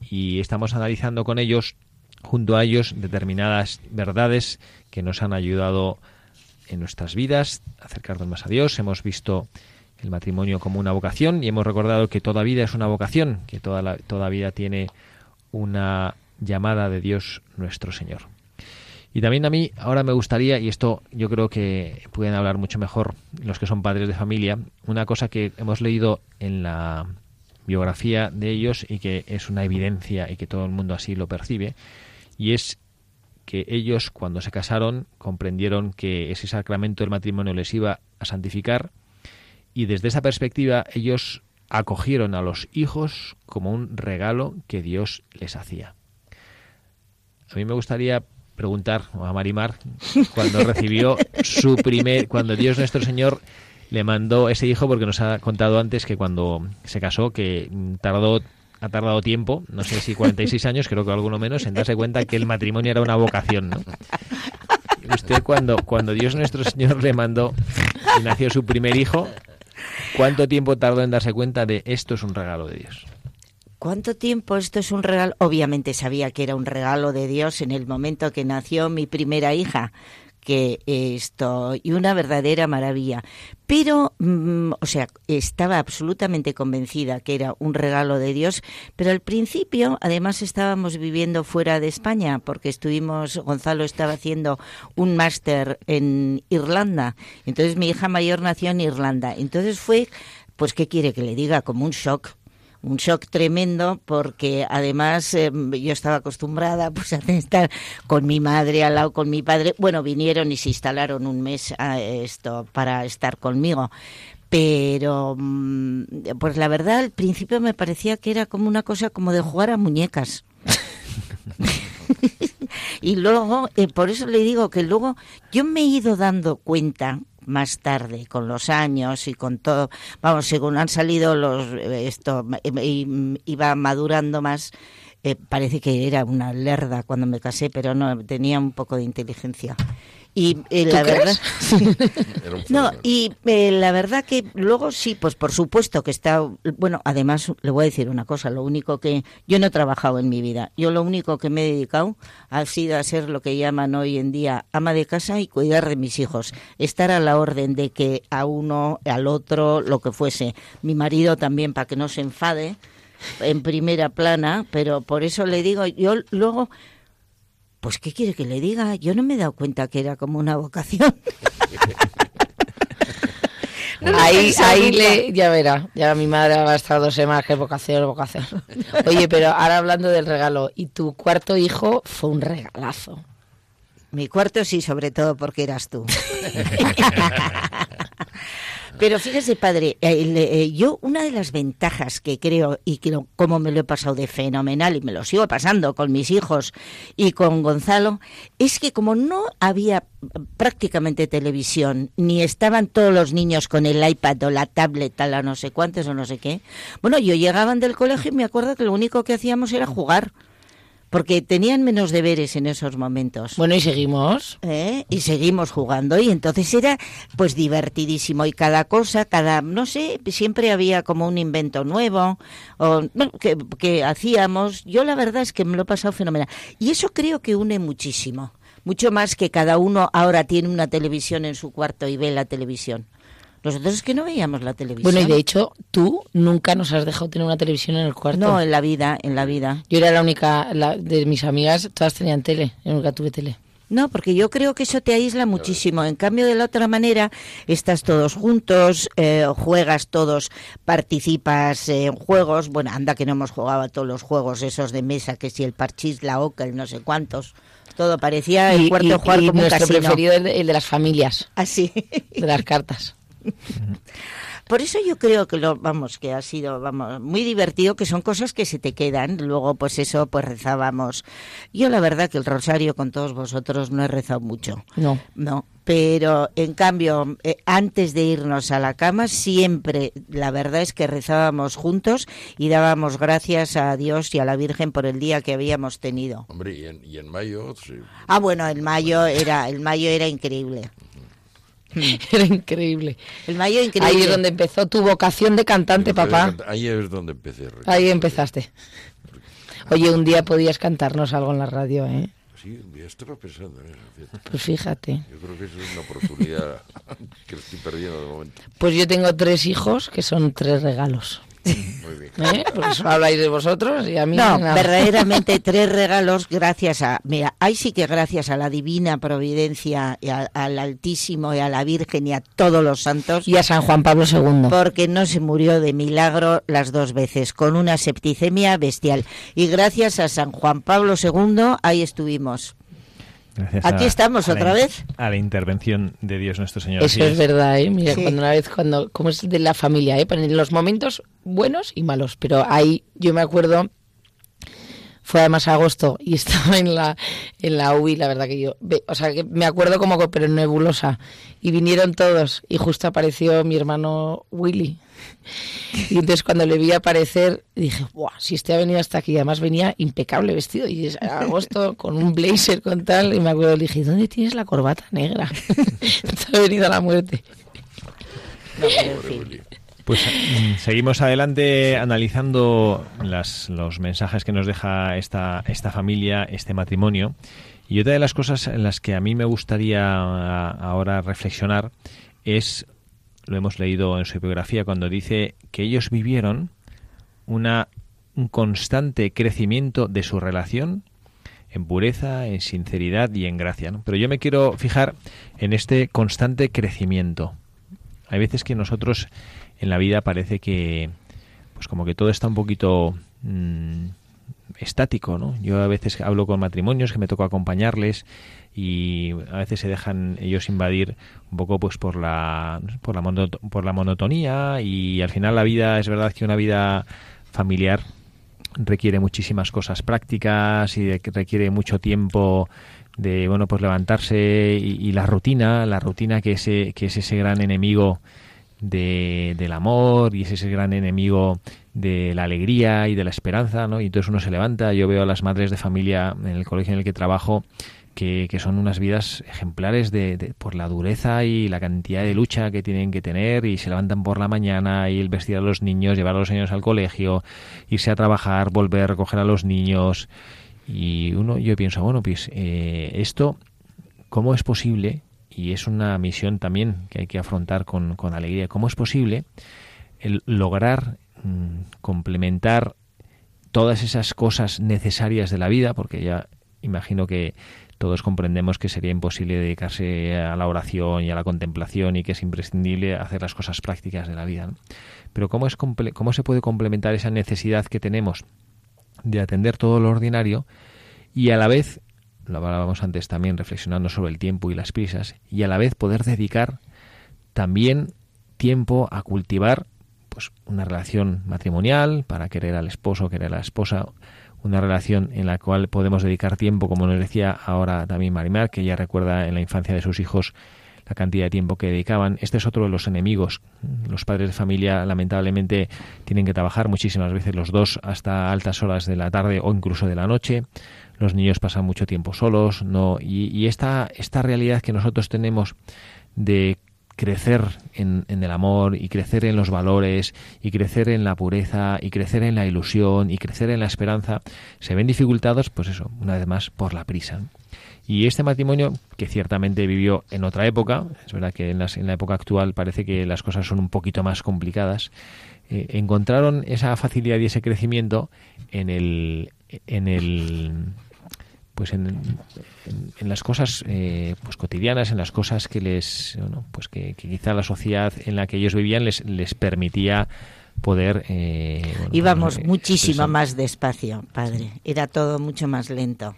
Y estamos analizando con ellos, junto a ellos, determinadas verdades que nos han ayudado en nuestras vidas, acercarnos más a Dios. Hemos visto el matrimonio como una vocación y hemos recordado que toda vida es una vocación, que toda, la, toda vida tiene una llamada de Dios nuestro Señor. Y también a mí ahora me gustaría, y esto yo creo que pueden hablar mucho mejor los que son padres de familia, una cosa que hemos leído en la biografía de ellos y que es una evidencia y que todo el mundo así lo percibe, y es que ellos cuando se casaron comprendieron que ese sacramento del matrimonio les iba a santificar y desde esa perspectiva ellos acogieron a los hijos como un regalo que Dios les hacía. A mí me gustaría preguntar a Marimar cuando recibió su primer, cuando Dios nuestro Señor le mandó ese hijo, porque nos ha contado antes que cuando se casó, que tardó, ha tardado tiempo, no sé si 46 años, creo que alguno menos, en darse cuenta que el matrimonio era una vocación, ¿no? Usted cuando, cuando Dios nuestro Señor le mandó y nació su primer hijo, ¿cuánto tiempo tardó en darse cuenta de esto es un regalo de Dios? ¿Cuánto tiempo esto es un regalo? Obviamente sabía que era un regalo de Dios en el momento que nació mi primera hija, que esto, y una verdadera maravilla. Pero, mm, o sea, estaba absolutamente convencida que era un regalo de Dios, pero al principio, además, estábamos viviendo fuera de España, porque estuvimos, Gonzalo estaba haciendo un máster en Irlanda, entonces mi hija mayor nació en Irlanda, entonces fue, pues, ¿qué quiere que le diga? Como un shock un shock tremendo porque además eh, yo estaba acostumbrada pues a estar con mi madre al lado con mi padre. Bueno vinieron y se instalaron un mes a esto para estar conmigo. Pero mm, pues la verdad al principio me parecía que era como una cosa como de jugar a muñecas. Y luego eh, por eso le digo que luego yo me he ido dando cuenta más tarde, con los años y con todo, vamos, según han salido los, esto, iba madurando más, eh, parece que era una lerda cuando me casé, pero no, tenía un poco de inteligencia. Y eh, la verdad, no, y eh, la verdad que luego sí, pues por supuesto que está, bueno, además le voy a decir una cosa, lo único que yo no he trabajado en mi vida, yo lo único que me he dedicado ha sido a ser lo que llaman hoy en día ama de casa y cuidar de mis hijos, estar a la orden de que a uno, al otro, lo que fuese, mi marido también para que no se enfade en primera plana, pero por eso le digo, yo luego pues ¿qué quiere que le diga? Yo no me he dado cuenta que era como una vocación. No ahí, ahí le, ya verá, ya mi madre va a estar dos semanas, que vocación, vocación. Oye, pero ahora hablando del regalo, y tu cuarto hijo fue un regalazo. Mi cuarto sí, sobre todo porque eras tú. Pero fíjese, padre, eh, le- eh, yo una de las ventajas que creo y lo- como me lo he pasado de fenomenal y me lo sigo pasando con mis hijos y con Gonzalo, es que como no había prácticamente televisión, ni estaban todos los niños con el iPad o la tablet la no sé cuántos o no sé qué, bueno, yo llegaban del colegio y me acuerdo que lo único que hacíamos era jugar, porque tenían menos deberes en esos momentos. Bueno, y seguimos. ¿eh? y seguimos jugando y entonces era pues divertidísimo y cada cosa cada no sé siempre había como un invento nuevo o que, que hacíamos yo la verdad es que me lo he pasado fenomenal y eso creo que une muchísimo mucho más que cada uno ahora tiene una televisión en su cuarto y ve la televisión nosotros es que no veíamos la televisión Bueno, y de hecho, tú nunca nos has dejado tener una televisión en el cuarto. no en la vida en la vida Yo era la única la- de mis amigas, todas tenían tele, yo nunca tuve tele. No, porque yo creo que eso te aísla muchísimo. En cambio, de la otra manera, estás todos juntos, eh, juegas todos, participas en juegos. Bueno, anda que no hemos jugado a todos los juegos esos de mesa, que si el parchís, la oca, el no sé cuántos. Todo parecía el Y- cuarto y- jugar y como un nuestro casino. preferido el de, el de las familias, Así. de las cartas. Por eso yo creo que lo, vamos, que ha sido, vamos, muy divertido, que son cosas que se te quedan. Luego, pues eso, pues rezábamos. Yo la verdad que el rosario con todos vosotros no he rezado mucho. No. No, pero en cambio, eh, antes de irnos a la cama, siempre, la verdad es que rezábamos juntos y dábamos gracias a Dios y a la Virgen por el día que habíamos tenido. Hombre, y en, y en mayo, sí, Ah, bueno, el mayo era, el mayo era increíble. Era increíble. El mayo increíble. Ahí es donde empezó tu vocación de cantante, a papá. Ahí es donde empecé. Ahí empezaste. Oye, un día podías cantarnos algo en la radio, ¿eh? Sí, ya estaba pensando en eso. fíjate. Pues fíjate. Yo creo que eso es una oportunidad que estoy perdiendo de momento. Pues yo tengo tres hijos que son tres regalos. Muy bien. ¿eh? Porque solo habláis de vosotros y a mí No, nada. verdaderamente tres regalos gracias a, mira, ahí sí que gracias a la divina providencia y a- al Altísimo y a la Virgen y a todos los santos. Y a San Juan Pablo II. porque no se murió de milagro las dos veces, con una septicemia bestial. Y gracias a San Juan Pablo II, ahí estuvimos. Gracias Aquí a- estamos a otra vez. A la intervención de Dios nuestro Señor. Eso es verdad, ¿eh? Mira, Sí. cuando una vez, cuando, como es de la familia, ¿eh? Pero en los momentos buenos y malos. Pero ahí yo me acuerdo, fue además agosto y estaba en la, en la UI, la verdad que yo, o sea, que me acuerdo como, que- pero nebulosa. Y vinieron todos y justo apareció mi hermano Willy. Y entonces cuando le vi aparecer, dije, ¡buah! Si este ha venido hasta aquí, además venía impecable vestido. Y es agosto con un blazer con tal. Y me acuerdo, le dije, ¿dónde tienes la corbata negra? Te ha venido a la muerte. No, pero en Pobre fin. Willy. Pues mm, seguimos adelante analizando las, los mensajes que nos deja esta, esta familia, este matrimonio. Y otra de las cosas en las que a mí me gustaría ahora reflexionar es, lo hemos leído en su biografía, cuando dice que ellos vivieron una, un constante crecimiento de su relación en pureza, en sinceridad y en gracia. ¿no? Pero yo me quiero fijar en este constante crecimiento. Hay veces que nosotros en la vida parece que, pues como que todo está un poquito mm, estático, ¿no? Yo a veces hablo con matrimonios que me toca acompañarles y a veces se dejan ellos invadir un poco pues por la por la, por la monotonía y al final la vida es verdad que una vida familiar requiere muchísimas cosas prácticas y requiere mucho tiempo de bueno pues levantarse y, y la rutina la rutina que ese que es ese gran enemigo de, del amor y es ese gran enemigo de la alegría y de la esperanza ¿no? y entonces uno se levanta yo veo a las madres de familia en el colegio en el que trabajo que, que son unas vidas ejemplares de, de- por la dureza y la cantidad de lucha que tienen que tener y se levantan por la mañana y el vestir a los niños, llevar a los niños al colegio, irse a trabajar, volver, recoger a los niños y uno yo pienso, bueno, pues eh, esto, ¿cómo es posible? Y es una misión también que hay que afrontar con, con alegría. ¿Cómo es posible lograr mm, complementar todas esas cosas necesarias de la vida? Porque ya imagino que todos comprendemos que sería imposible dedicarse a la oración y a la contemplación y que es imprescindible hacer las cosas prácticas de la vida. Pero ¿cómo, es ¿cómo se puede complementar esa necesidad que tenemos de atender todo lo ordinario y a la vez, lo hablábamos antes también reflexionando sobre el tiempo y las prisas, y a la vez poder dedicar también tiempo a cultivar pues una relación matrimonial para querer al esposo, querer a la esposa, una relación en la cual podemos dedicar tiempo, como nos decía ahora también Marimar, que ella recuerda en la infancia de sus hijos la cantidad de tiempo que dedicaban. Este es otro de los enemigos. Los padres de familia lamentablemente tienen que trabajar muchísimas veces los dos hasta altas horas de la tarde o incluso de la noche. Los niños pasan mucho tiempo solos, no y, y esta esta realidad que nosotros tenemos de crecer en, en el amor y crecer en los valores y crecer en la pureza y crecer en la ilusión y crecer en la esperanza se ven dificultados pues eso una vez más por la prisa. Y este matrimonio que ciertamente vivió en otra época es verdad que en, las- en la época actual parece que las cosas son un poquito más complicadas eh, encontraron esa facilidad y ese crecimiento en el en el pues en, en- en las cosas eh, pues cotidianas, en las cosas que les, bueno, pues que, que quizá la sociedad en la que ellos vivían les, les permitía poder eh, bueno, Íbamos eh, muchísimo expresar. más despacio, padre. Era todo mucho más lento.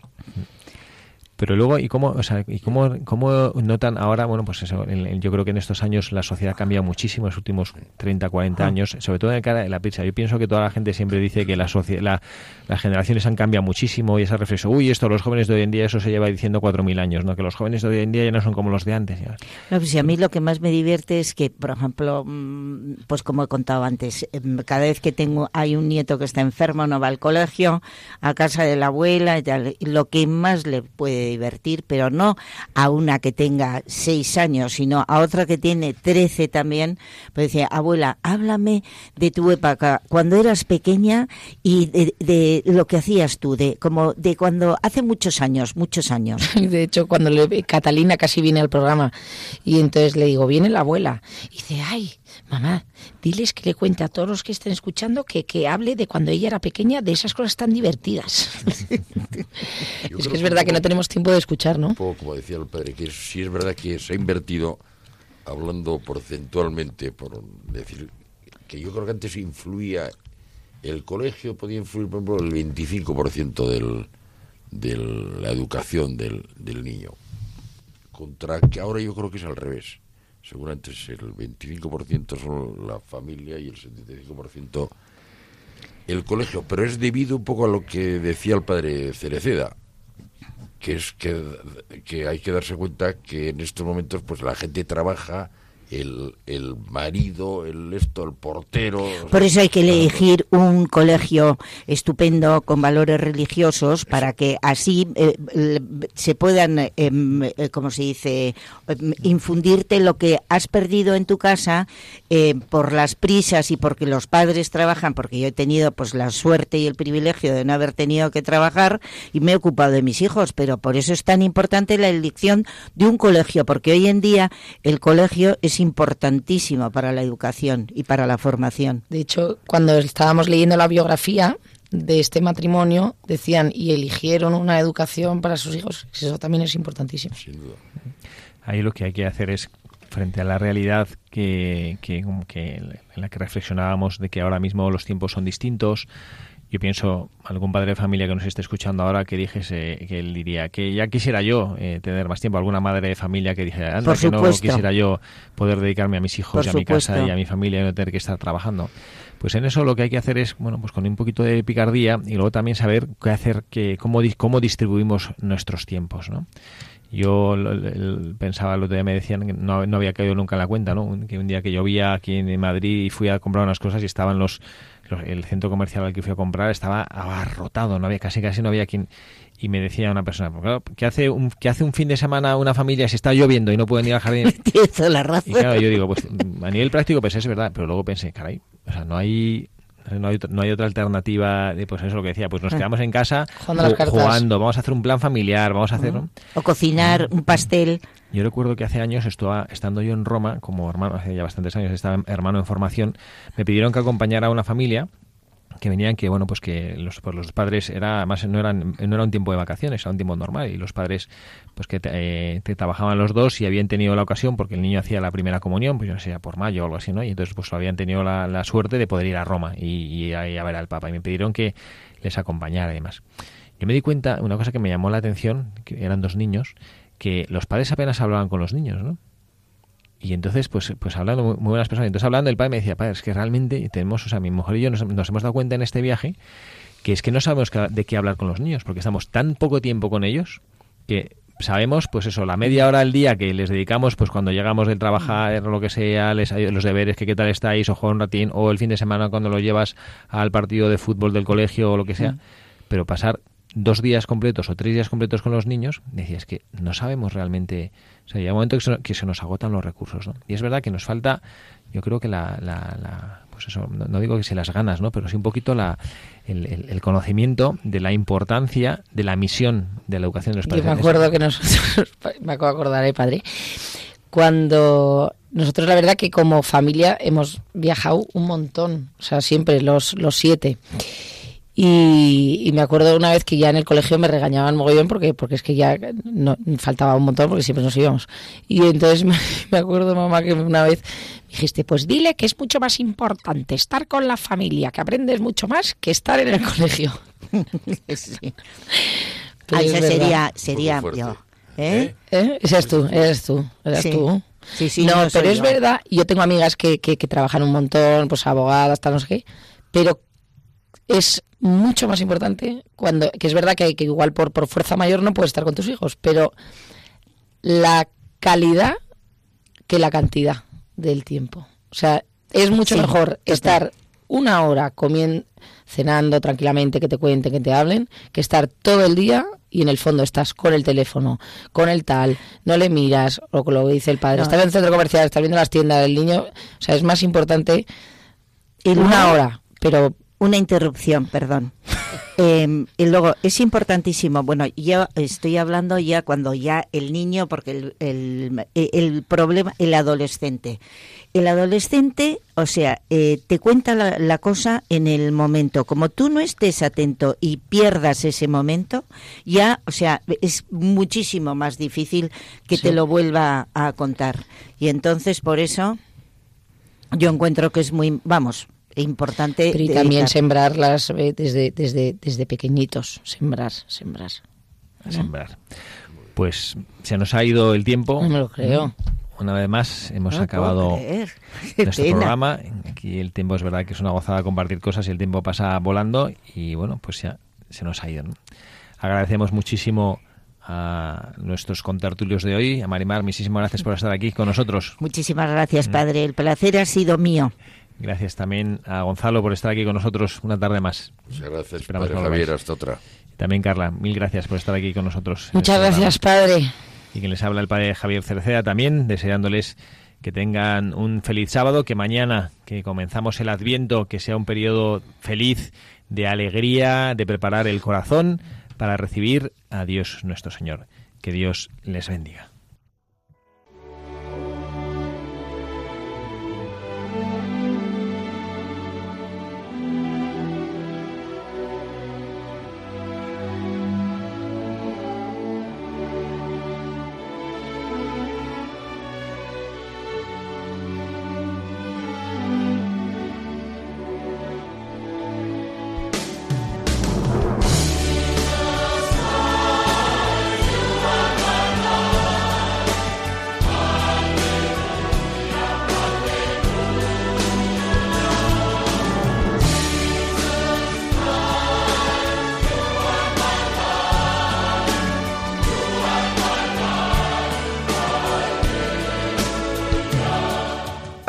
Pero luego, ¿y cómo, o sea, ¿y cómo, cómo notan ahora? Bueno, pues eso, en- yo creo que en estos años la sociedad cambia muchísimo, en los últimos 30, 40 Ah. años, sobre todo en el cara de la pizza. Yo pienso que toda la gente siempre dice que la, la- las generaciones han cambiado muchísimo y esa reflexión, uy, esto, los jóvenes de hoy en día, eso se lleva diciendo 4.000 años, ¿no? Que los jóvenes de hoy en día ya no son como los de antes. ya. No, pues, y a mí lo que más me divierte es que, por ejemplo, mm, pues como he contado antes, em, cada vez que tengo hay un nieto que está enfermo, no va al colegio, a casa de la abuela y tal, y lo que más le puede divertir, pero no a una que tenga seis años, sino a otra que tiene trece también, pues decía, abuela, háblame de tu época, cuando eras pequeña y de, de lo que hacías tú, de como de cuando hace muchos años, muchos años. De hecho, cuando le, Catalina casi viene al programa y entonces le digo, viene la abuela. Y dice, ay, mamá, diles que le cuente a todos los que estén escuchando que, que hable de cuando ella era pequeña, de esas cosas tan divertidas. Es que es verdad que no tenemos tiempo de escuchar, ¿no? un poco como decía el padre, que sí es verdad que se ha invertido, hablando porcentualmente, por decir que yo creo que antes influía, el colegio podía influir, por ejemplo, el 25% del, de la educación del, del niño, contra que ahora yo creo que es al revés. Seguramente es el 25% son la familia y el 75% el colegio, pero es debido un poco a lo que decía el padre Cereceda, que es que, que hay que darse cuenta que en estos momentos pues la gente trabaja el, el marido, el esto, el portero. Por eso hay que elegir un colegio estupendo con valores religiosos para que así eh, se puedan, eh, em, eh, como se dice, em, infundirte lo que has perdido en tu casa eh, por las prisas y porque los padres trabajan, porque yo he tenido pues la suerte y el privilegio de no haber tenido que trabajar y me he ocupado de mis hijos, pero por eso es tan importante la elección de un colegio, porque hoy en día el colegio es importantísimo para la educación y para la formación. De hecho, cuando estábamos leyendo la biografía de este matrimonio, decían y eligieron una educación para sus hijos. Eso también es importantísimo. Sin duda. Ahí lo que hay que hacer es, frente a la realidad que, que, como que en la que reflexionábamos de que ahora mismo los tiempos son distintos, yo pienso, algún padre de familia que nos esté escuchando ahora que dijese, que él diría que ya quisiera yo eh, tener más tiempo, alguna madre de familia que dijera, anda, que no quisiera yo poder dedicarme a mis hijos Por y a mi casa y a mi familia y no tener que estar trabajando. Pues en eso lo que hay que hacer es, bueno, pues con un poquito de picardía y luego también saber qué hacer, que, cómo, cómo distribuimos nuestros tiempos, ¿no? Yo el- pensaba, el otro día me decían que no, no había caído nunca en la cuenta, ¿no? Que un día que llovía aquí en Madrid y fui a comprar unas cosas y estaban los, los- el centro comercial al que fui a comprar estaba abarrotado, no había casi casi no había quien y me decía una persona, "Pues claro, ¿qué hace un qué hace un fin de semana una familia si está lloviendo y no pueden ir al jardín? Tienes toda la razón. Y claro, yo digo, pues a nivel práctico pues es verdad, pero luego pensé, caray, o sea, no hay no hay, otra- no hay otra alternativa de pues eso es lo que decía, pues nos Ah. quedamos en casa Jugando a las ju- cartas. jugando, vamos a hacer un plan familiar, vamos a hacer. O cocinar un pastel. Yo recuerdo que hace años estaba estando yo en Roma como hermano, hace ya bastantes años estaba hermano en formación, me pidieron que acompañara a una familia que venían que bueno pues que los, pues los padres era además no eran no era un tiempo de vacaciones era un tiempo normal y los padres pues que eh, te trabajaban los dos y habían tenido la ocasión porque el niño hacía la primera comunión pues yo no sé por mayo o algo así no y entonces pues habían tenido la, suerte de poder ir a Roma y, y a, y a ver al Papa y me pidieron que les acompañara y demás. Yo me di cuenta una cosa que me llamó la atención que eran dos niños que los padres apenas hablaban con los niños no y entonces, pues, pues hablando muy, muy buenas personas. Entonces hablando, el padre me decía, padre, es que realmente tenemos, o sea, mi mujer y yo nos, nos hemos dado cuenta en este viaje que es que no sabemos de qué hablar con los niños, porque estamos tan poco tiempo con ellos que sabemos, pues eso, la media hora al día que les dedicamos, pues cuando llegamos del trabajar o lo que sea, les, los deberes, que qué tal estáis, o jugar un ratín, o el fin de semana cuando lo llevas al partido de fútbol del colegio o lo que sea, pero pasar dos días completos o tres días completos con los niños, decía, es que no sabemos realmente, o sea, llega un momento que se, que se nos agotan los recursos, ¿no? Y es verdad que nos falta, yo creo que la, la, la- pues eso, no, no digo que se las ganas, ¿no? Pero sí un poquito la, el, el- el conocimiento de la importancia de la misión de la educación de los Yo padres. me acuerdo que nosotros, me acabo de acordar, ¿eh, padre? Cuando nosotros la verdad que como familia hemos viajado un montón, o sea, siempre los, los siete. Y, y me acuerdo una vez que ya en el colegio me regañaban mogollón porque, porque es que ya no, faltaba un montón porque siempre nos íbamos. Y entonces me, me acuerdo, mamá, que una vez me dijiste, pues dile que es mucho más importante estar con la familia, que aprendes mucho más que estar en el colegio. Sí. Pero Ah, es esa sería, sería yo. ¿Eh? ¿Eh? Ese es tú, eres tú, eres Sí. tú. Sí, sí, no, no pero es yo. verdad, yo tengo amigas que, que, que trabajan un montón, pues abogadas, tal, no sé qué, pero es mucho más importante cuando, que es verdad que, que igual por, por fuerza mayor no puedes estar con tus hijos, pero la calidad que la cantidad del tiempo. O sea, es mucho Sí, mejor total. estar una hora comiendo, cenando tranquilamente, que te cuenten, que te hablen, que estar todo el día y en el fondo estás con el teléfono, con el tal, no le miras, o con lo que dice el padre, No. estás en el centro comercial, estás viendo las tiendas del niño, o sea, es más importante Y una hora, pero Una interrupción, perdón. Eh, y luego, es importantísimo, bueno, yo estoy hablando ya cuando ya el niño, porque el, el, el problema, el adolescente. El adolescente, o sea, eh, te cuenta la, la cosa en el momento. Como tú no estés atento y pierdas ese momento, ya, o sea, es muchísimo más difícil que te lo vuelva a contar. Y entonces, por eso, yo encuentro que es muy, vamos, importante. pero y también sembrarlas eh, desde, desde, desde pequeñitos, sembrar, sembrar. sembrar. Pues se nos ha ido el tiempo. No me lo creo. Una vez más hemos No acabado nuestro pena. programa. Aquí el tiempo es verdad que es una gozada compartir cosas y el tiempo pasa volando y bueno, pues ya se nos ha ido. ¿no? Agradecemos muchísimo a nuestros contertulios de hoy. A Marimar, muchísimas gracias por estar aquí con nosotros. Muchísimas gracias, Padre. El placer ha sido mío. Gracias también a Gonzalo por estar aquí con nosotros una tarde más. Muchas gracias, Esperamos Padre. Javier. Hasta otra. También Carla, mil gracias por estar aquí con nosotros. Muchas este programa. gracias, Padre. Y que les habla el padre Javier Cerceda también, deseándoles que tengan un feliz sábado, que mañana, que comenzamos el Adviento, que sea un periodo feliz de alegría, de preparar el corazón para recibir a Dios nuestro Señor. Que Dios les bendiga.